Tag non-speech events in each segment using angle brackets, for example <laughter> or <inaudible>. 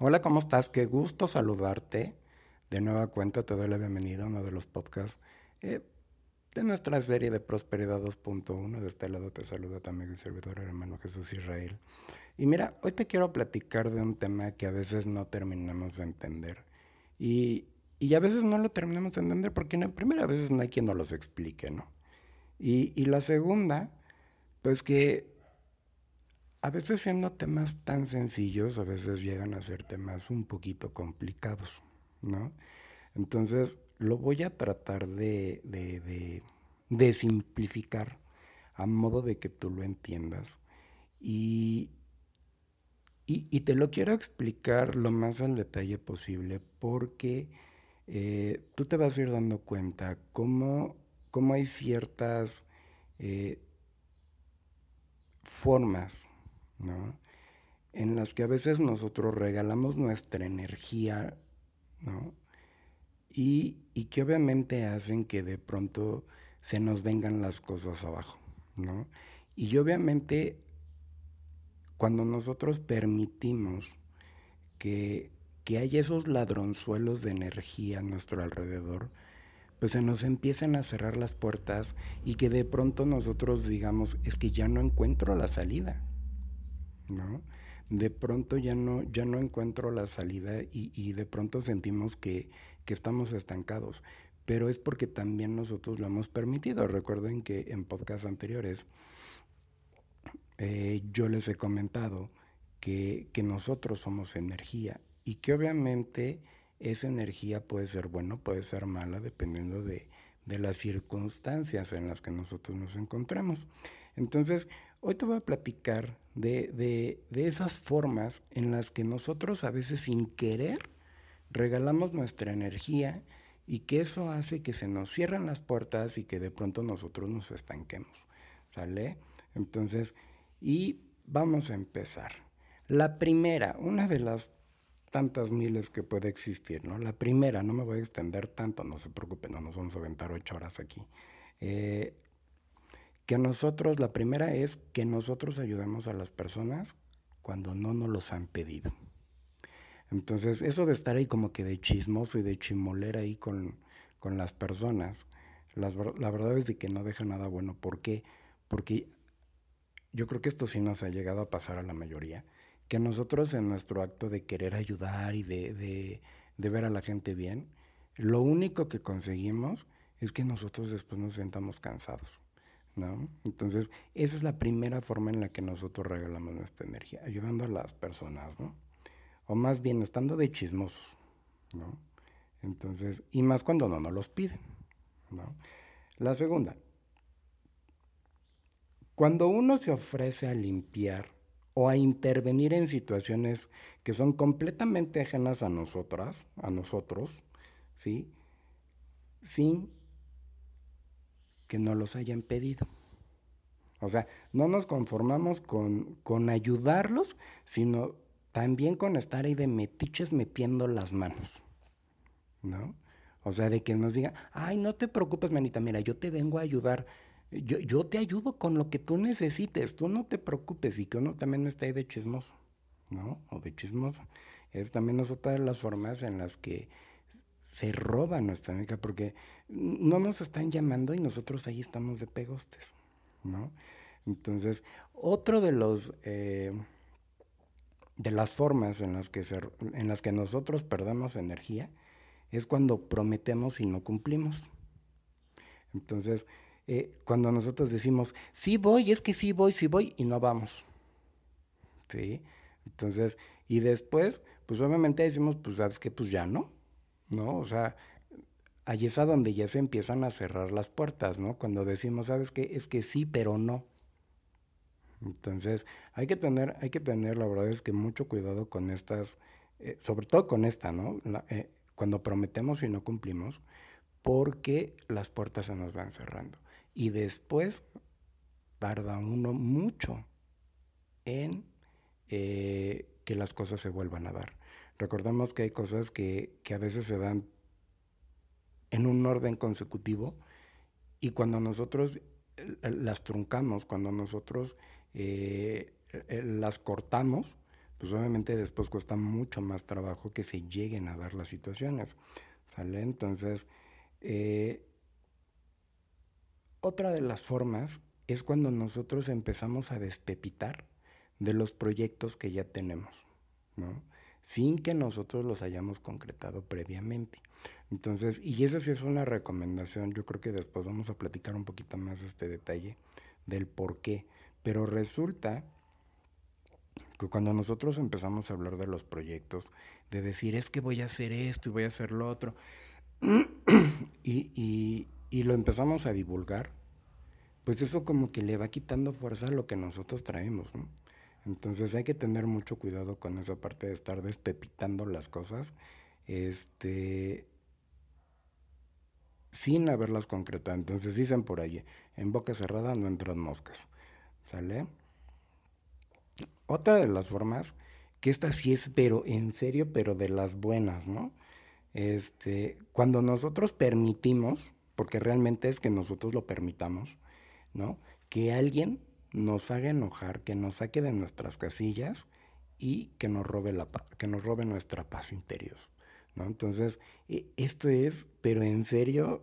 Hola, ¿cómo estás? Qué gusto saludarte. De nueva cuenta te doy la bienvenida a uno de los podcasts eh, de nuestra serie de Prosperidad 2.1. De este lado te saluda también el servidor hermano Jesús Israel. Y mira, hoy te quiero platicar de un tema que a veces no terminamos de entender. Y, y a veces no lo terminamos de entender porque en primera veces no hay quien nos los explique, ¿no? Y, y la segunda, pues que a veces siendo temas tan sencillos, a veces llegan a ser temas un poquito complicados, ¿no? Entonces, lo voy a tratar de, de, simplificar a modo de que tú lo entiendas. Y, y, te lo quiero explicar lo más al detalle posible porque eh, tú te vas a ir dando cuenta cómo, cómo hay ciertas eh, formas ¿no? En las que a veces nosotros regalamos nuestra energía, ¿no? Y, que obviamente hacen que de pronto se nos vengan las cosas abajo, ¿no? Y obviamente cuando nosotros permitimos que, que haya esos ladronzuelos de energía a nuestro alrededor, pues se nos empiezan a cerrar las puertas y que de pronto nosotros digamos, es que ya no encuentro la salida. ¿No? De pronto ya no, ya no encuentro la salida y, de pronto sentimos que, estamos estancados. Pero es porque también nosotros lo hemos permitido. Recuerden que en podcasts anteriores eh, yo les he comentado que, nosotros somos energía y que obviamente esa energía puede ser buena, puede ser mala, dependiendo de, de las circunstancias en las que nosotros nos encontremos. Entonces, Hoy te voy a platicar de, esas formas en las que nosotros a veces sin querer regalamos nuestra energía y que eso hace que se nos cierren las puertas y que de pronto nosotros nos estanquemos. ¿Sale? Entonces, y vamos a empezar. La primera, una de las tantas miles que puede existir, ¿no? La primera, no me voy a extender tanto, no se preocupen, no nos vamos a aventar ocho horas aquí. Eh, que nosotros, la primera es que nosotros ayudemos a las personas cuando no nos los han pedido. Entonces, eso de estar ahí como que de chismoso y de chimolera ahí con, las personas, la verdad es de que no deja nada bueno. ¿Por qué? Porque yo creo que esto sí nos ha llegado a pasar a la mayoría, que nosotros en nuestro acto de querer ayudar y de, de, de ver a la gente bien, lo único que conseguimos es que nosotros después nos sentamos cansados. ¿No? Entonces, esa es la primera forma en la que nosotros regalamos nuestra energía, ayudando a las personas, ¿no? O más bien, estando de chismosos, ¿no? Entonces, y más cuando no nos los piden. La segunda, cuando uno se ofrece a limpiar o a intervenir en situaciones que son completamente ajenas a nosotras, a nosotros, ¿sí? Sin que no los hayan pedido. O sea, no nos conformamos con, con ayudarlos, sino también con estar ahí de metiches metiendo las manos. ¿No? O sea, de que nos diga, ay, no te preocupes, manita, mira, yo te vengo a ayudar. Yo, yo te ayudo con lo que tú necesites, tú no te preocupes y que uno también esté ahí de chismoso, ¿no? O de chismoso. Es también es de las formas en las que se roba nuestra energía porque no nos están llamando y nosotros ahí estamos de pegostes, ¿no? Entonces, otro de los eh, de las formas en las que en las que nosotros perdemos energía es cuando prometemos y no cumplimos. Entonces, eh, cuando nosotros decimos, sí voy, es que sí voy, sí voy, y no vamos. ¿Sí? Entonces, y después, pues obviamente decimos, pues sabes que pues ya no. ¿No? O sea, ahí es a donde ya se empiezan a cerrar las puertas, ¿no? Cuando decimos, ¿sabes qué? Es que sí, pero no. Entonces, hay que tener, hay que tener, la verdad es que mucho cuidado con estas, eh, sobre todo con esta, ¿no? Eh, cuando prometemos y no cumplimos, porque las puertas se nos van cerrando. Y después tarda uno mucho en eh, que las cosas se vuelvan a dar. Recordemos que hay cosas que, a veces se dan en un orden consecutivo y cuando nosotros eh, las truncamos, cuando nosotros eh, eh, las cortamos, pues obviamente después cuesta mucho más trabajo que se lleguen a dar las situaciones. ¿Sale? Entonces, otra de las formas es cuando nosotros empezamos a despepitar de los proyectos que ya tenemos, ¿no? Sin que nosotros los hayamos concretado previamente. Entonces, y esa sí es una recomendación, yo creo que después vamos a platicar un poquito más este detalle del por qué. Pero resulta que cuando nosotros empezamos a hablar de los proyectos, de decir, es que voy a hacer esto y voy a hacer lo otro, <clears throat> y, y lo empezamos a divulgar, pues eso como que le va quitando fuerza a lo que nosotros traemos, ¿no? Entonces hay que tener mucho cuidado con esa parte de estar despepitando las cosas, este, sin haberlas concretado. Entonces dicen por allí, en boca cerrada no entran moscas, ¿sale? Otra de las formas, que esta sí es, pero en serio, pero de las buenas, ¿no? Este, cuando nosotros permitimos, porque realmente es que nosotros lo permitamos, ¿no? Que alguien nos haga enojar, que nos saque de nuestras casillas y que nos robe, la, que nos robe nuestra paz interior. ¿no? Entonces, e, esto es, pero en serio,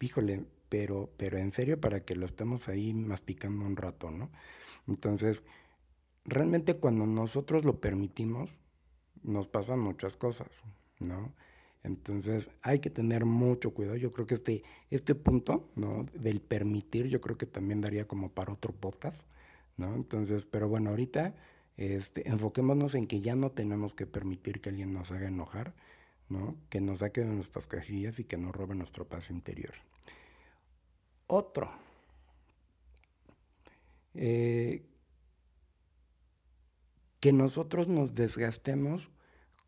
híjole, pero, pero en serio para que lo estemos ahí masticando un rato, ¿no? Entonces, realmente cuando nosotros lo permitimos, nos pasan muchas cosas, ¿no? Entonces hay que tener mucho cuidado. Yo creo que este, este punto ¿no? del permitir, yo creo que también daría como para otro podcast. ¿no? Entonces, pero bueno, ahorita este, enfoquémonos en que ya no tenemos que permitir que alguien nos haga enojar, ¿no? que nos saque de nuestras cajillas y que nos robe nuestro paz interior. Otro. Eh, que nosotros nos desgastemos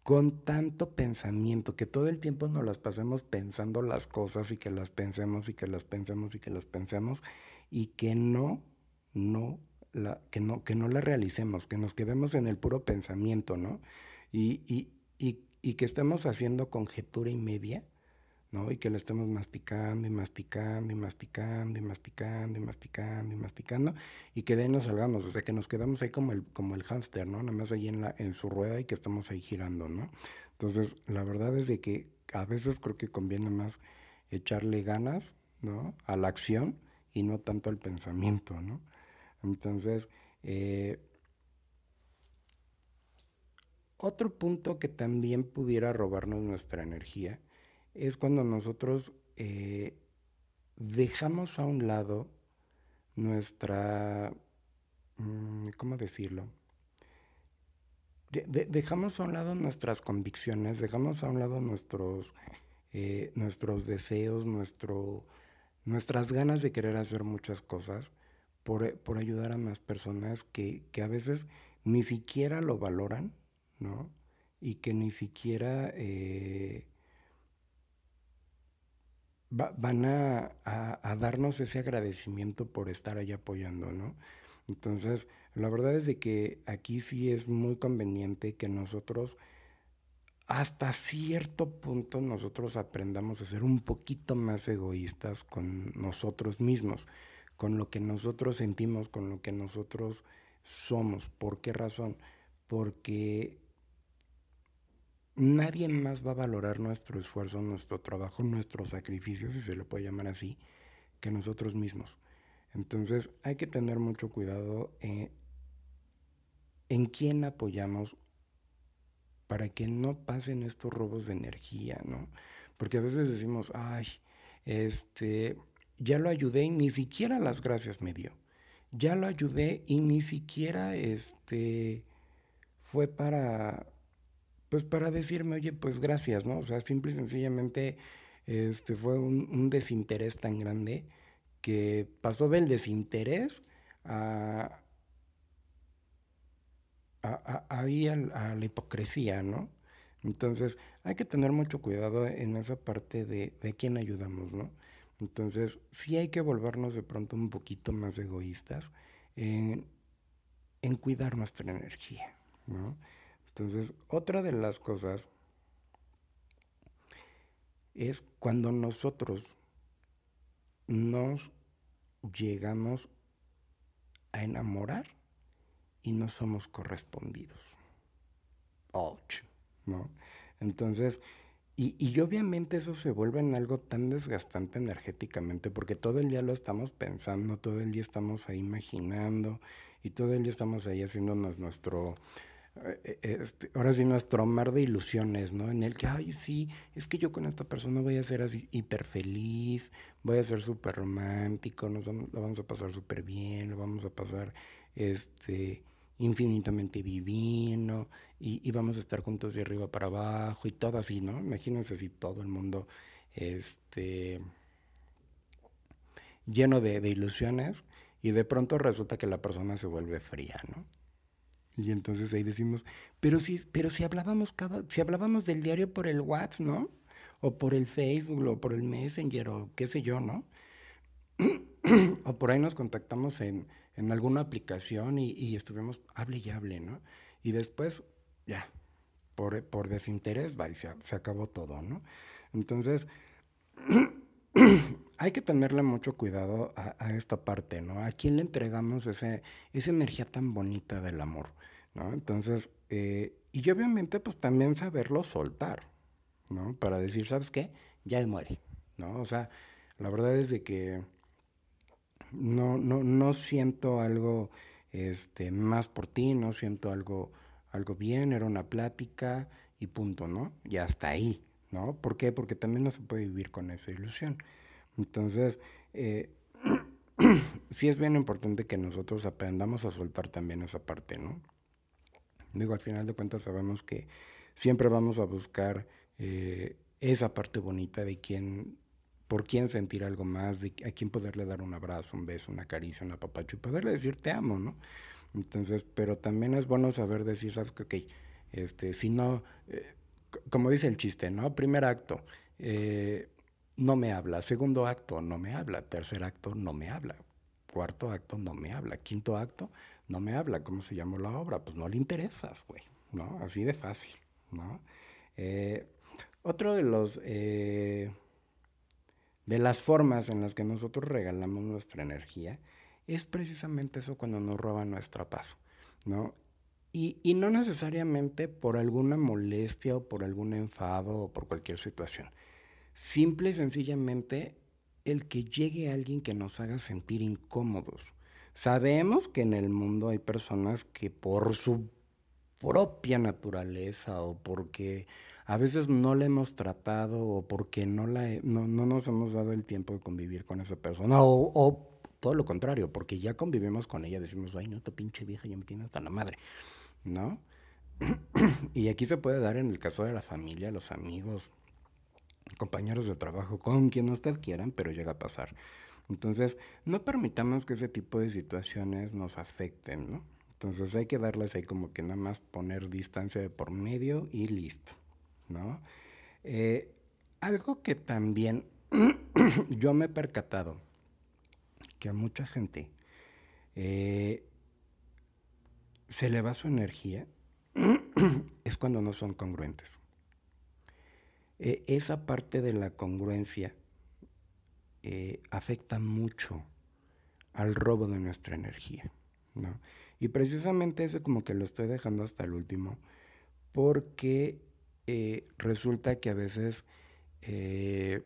con tanto pensamiento, que todo el tiempo nos las pasemos pensando las cosas y que las pensemos y que las pensemos y que las pensemos y que no, no, la, que no, que no la realicemos, que nos quedemos en el puro pensamiento, ¿no? Y, y, y, y que estemos haciendo conjetura y media ¿no? Y que lo estemos masticando y masticando y masticando y masticando y masticando y masticando y que de ahí nos salgamos, o sea, que nos quedamos ahí como el, como el hámster, ¿no? Nada más ahí en, la, en su rueda y que estamos ahí girando, ¿no? Entonces, la verdad es de que a veces creo que conviene más echarle ganas, ¿no? A la acción y no tanto al pensamiento, ¿no? Entonces, eh, otro punto que también pudiera robarnos nuestra energía es cuando nosotros eh, dejamos a un lado nuestra, mm, ¿cómo decirlo? dejamos a un lado nuestras convicciones, dejamos a un lado nuestros, eh, nuestros deseos, nuestro, nuestras ganas de querer hacer muchas cosas por, por ayudar a más personas que, que, a veces ni siquiera lo valoran, ¿no? Y que ni siquiera... Eh, van a, darnos ese agradecimiento por estar ahí apoyando, ¿no? Entonces, la verdad es de que aquí sí es muy conveniente que nosotros, hasta cierto punto, nosotros aprendamos a ser un poquito más egoístas con nosotros mismos, con lo que nosotros sentimos, con lo que nosotros somos. ¿Por qué razón? Porque nadie más va a valorar nuestro esfuerzo, nuestro trabajo, nuestro sacrificio, si se le puede llamar así, que nosotros mismos. Entonces hay que tener mucho cuidado eh, en quién apoyamos para que no pasen estos robos de energía, ¿no? Porque a veces decimos, ay, este, ya lo ayudé y ni siquiera las gracias me dio. Ya lo ayudé y ni siquiera este fue para pues para decirme, oye, pues gracias, ¿no? O sea, simple y sencillamente este, fue un, desinterés tan grande que pasó del desinterés a, a, ahí a, la hipocresía, ¿no? Entonces hay que tener mucho cuidado en esa parte de, de quién ayudamos, ¿no? Entonces sí hay que volvernos de pronto un poquito más egoístas en, en cuidar nuestra energía, ¿no? Entonces, otra de las cosas es cuando nosotros nos llegamos a enamorar y no somos correspondidos. Ouch, ¿no? Entonces, y, y, obviamente eso se vuelve en algo tan desgastante energéticamente, porque todo el día lo estamos pensando, todo el día estamos ahí imaginando, y todo el día estamos ahí haciéndonos nuestro, este, ahora sí, nuestro mar de ilusiones, ¿no? En el que, ay, sí, es que yo con esta persona voy a ser así hiper feliz, voy a ser súper romántico, nos vamos, lo vamos a pasar súper bien, lo vamos a pasar, este, infinitamente divino y, vamos a estar juntos de arriba para abajo y todo así, ¿no? Imagínense si todo el mundo este, lleno de, ilusiones y de pronto resulta que la persona se vuelve fría, ¿no? Y entonces ahí decimos, pero si, pero si hablábamos cada, si hablábamos del diario por el WhatsApp, ¿no? O por el Facebook, o por el Messenger, o qué sé yo, ¿no? <clears throat> o por ahí nos contactamos en, en alguna aplicación y, estuvimos, hable y hable, ¿no? Y después, ya, por, por desinterés, va, y se, acabó todo, ¿no? Entonces, <clears throat> <clears throat> hay que tenerle mucho cuidado a, esta parte, ¿no? ¿A quién le entregamos ese, esa energía tan bonita del amor, ¿no? Entonces, eh, y obviamente, pues también saberlo soltar, ¿no? Para decir, ¿sabes qué? Ya muere, ¿no? O sea, la verdad es de que no, no, no siento algo este, más por ti, no siento algo, algo bien, era una plática y punto, ¿no? Y hasta ahí, ¿no? ¿Por qué? Porque también no se puede vivir con esa ilusión. Entonces, eh, <clears throat> sí es bien importante que nosotros aprendamos a soltar también esa parte, ¿no? Digo, al final de cuentas sabemos que siempre vamos a buscar eh, esa parte bonita de quien por quién sentir algo más, de a quién poderle dar un abrazo, un beso, una caricia, un apapacho y poderle decir te amo, ¿no? Entonces, pero también es bueno saber decir, sabes que, ok, este, si no, eh, como dice el chiste, ¿no? Primer acto, eh, no me habla. Segundo acto, no me habla. Tercer acto, no me habla. Cuarto acto, no me habla. Quinto acto, no me habla. ¿Cómo se llama la obra? Pues no le interesas, güey, ¿no? Así de fácil, ¿no? Eh, otro de los de las formas en las que nosotros regalamos nuestra energía, es precisamente eso cuando nos roban nuestra paz, ¿no? Y, y, no necesariamente por alguna molestia o por algún enfado o por cualquier situación. Simple y sencillamente el que llegue alguien que nos haga sentir incómodos. Sabemos que en el mundo hay personas que por su propia naturaleza o porque a veces no la hemos tratado o porque no, la, no, nos hemos dado el tiempo de convivir con esa persona o, todo lo contrario, porque ya convivimos con ella, decimos, ay, no, esta pinche vieja ya me tiene hasta la madre, ¿no? <clears throat> y aquí se puede dar en el caso de la familia, los amigos, compañeros de trabajo, con quien usted quieran, pero llega a pasar. Entonces, no permitamos que ese tipo de situaciones nos afecten, ¿no? Entonces hay que darles ahí como que nada más poner distancia de por medio y listo. ¿no? Eh, algo que también <clears throat> yo me he percatado, que a mucha gente eh, se le va su energía, <clears throat> es cuando no son congruentes. Eh, esa parte de la congruencia afecta mucho al robo de nuestra energía, ¿no? Y precisamente eso como que lo estoy dejando hasta el último, porque eh, resulta que a veces eh,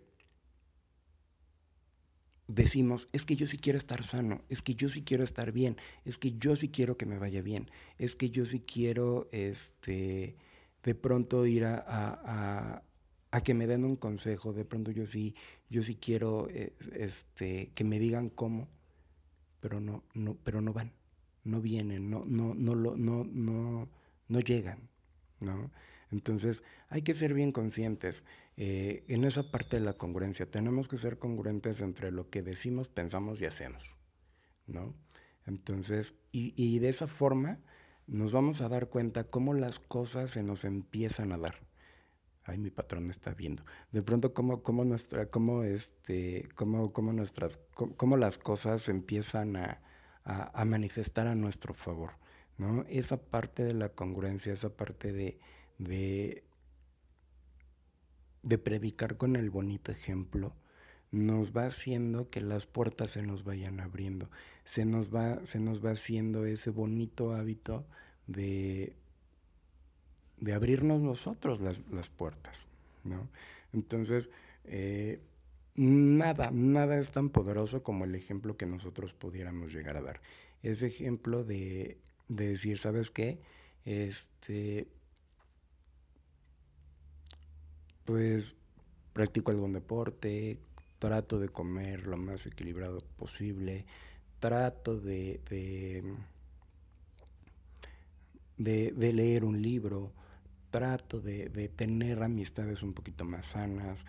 decimos, es que yo sí quiero estar sano, es que yo sí quiero estar bien, es que yo sí quiero que me vaya bien, es que yo sí quiero este, de pronto ir a, que me den un consejo, de pronto yo sí, yo sí quiero eh, este, que me digan cómo, pero no, no, pero no van, no vienen, no, no, no, no, no, no llegan, ¿no? Entonces hay que ser bien conscientes eh, en esa parte de la congruencia. Tenemos que ser congruentes entre lo que decimos, pensamos y hacemos, ¿no? Entonces, y, de esa forma nos vamos a dar cuenta cómo las cosas se nos empiezan a dar. Ay, mi patrón está viendo. De pronto, cómo, cómo nuestra, cómo este, cómo, cómo nuestras, cómo, las cosas empiezan a, a manifestar a nuestro favor, ¿no? Esa parte de la congruencia, esa parte de, de, de predicar con el bonito ejemplo, nos va haciendo que las puertas se nos vayan abriendo, se nos va, se nos va haciendo ese bonito hábito de, de abrirnos nosotros las, puertas, ¿no? Entonces, eh, nada, nada es tan poderoso como el ejemplo que nosotros pudiéramos llegar a dar. Ese ejemplo de, de decir, ¿sabes qué? Este, pues practico algún deporte, trato de comer lo más equilibrado posible, trato de, de, leer un libro, trato de, tener amistades un poquito más sanas,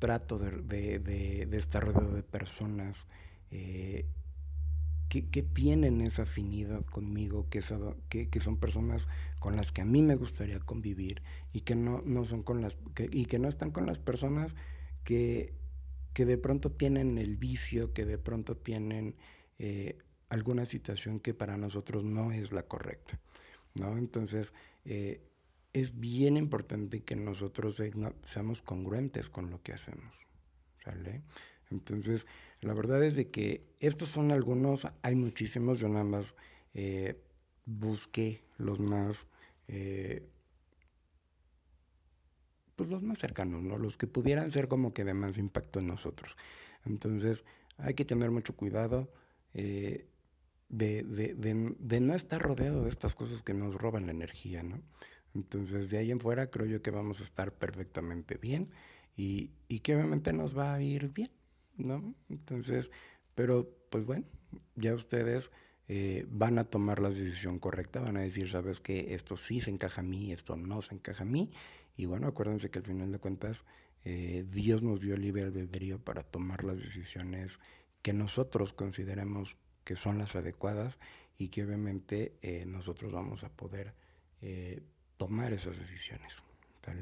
trato de, estar rodeado de personas eh, que, tienen esa afinidad conmigo, que, que, son personas con las que a mí me gustaría convivir y que no, no son con las y que no están con las personas que, que de pronto tienen el vicio, que de pronto tienen eh, alguna situación que para nosotros no es la correcta. ¿no? Entonces, eh, es bien importante que nosotros seamos congruentes con lo que hacemos. ¿Sale? Entonces, la verdad es de que estos son algunos, hay muchísimos, yo nada más eh, busqué los más, eh, pues los más cercanos, ¿no? Los que pudieran ser como que de más impacto en nosotros. Entonces, hay que tener mucho cuidado eh, de, de, de, no estar rodeado de estas cosas que nos roban la energía, ¿no? Entonces, de ahí en fuera creo yo que vamos a estar perfectamente bien y, y que obviamente nos va a ir bien. ¿no? Entonces, pero pues bueno, ya ustedes eh, van a tomar la decisión correcta, van a decir, sabes que esto sí se encaja a mí, esto no se encaja a mí, y bueno, acuérdense que al final de cuentas eh, Dios nos dio libre albedrío para tomar las decisiones que nosotros consideremos que son las adecuadas y que obviamente eh, nosotros vamos a poder tomar esas decisiones.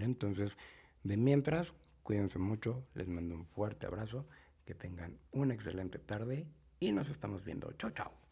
Entonces, de mientras, cuídense mucho, les mando un fuerte abrazo que tengan una excelente tarde y nos estamos viendo. Chao, chao.